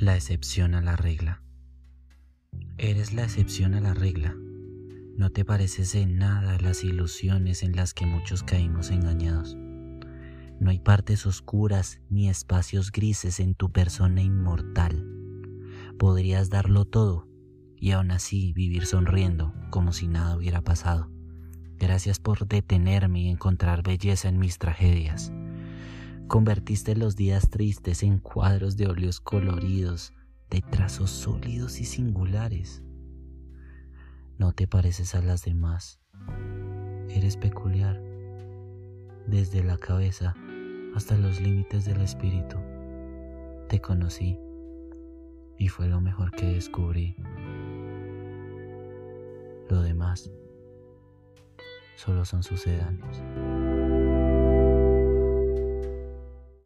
La excepción a la regla. Eres la excepción a la regla. No te pareces en nada a las ilusiones en las que muchos caímos engañados. No hay partes oscuras ni espacios grises en tu persona inmortal. Podrías darlo todo y aún así vivir sonriendo como si nada hubiera pasado. Gracias por detenerme y encontrar belleza en mis tragedias. Convertiste los días tristes en cuadros de óleos coloridos, de trazos sólidos y singulares. No te pareces a las demás. Eres peculiar, desde la cabeza hasta los límites del espíritu. Te conocí y fue lo mejor que descubrí. Lo demás solo son sucedáneos.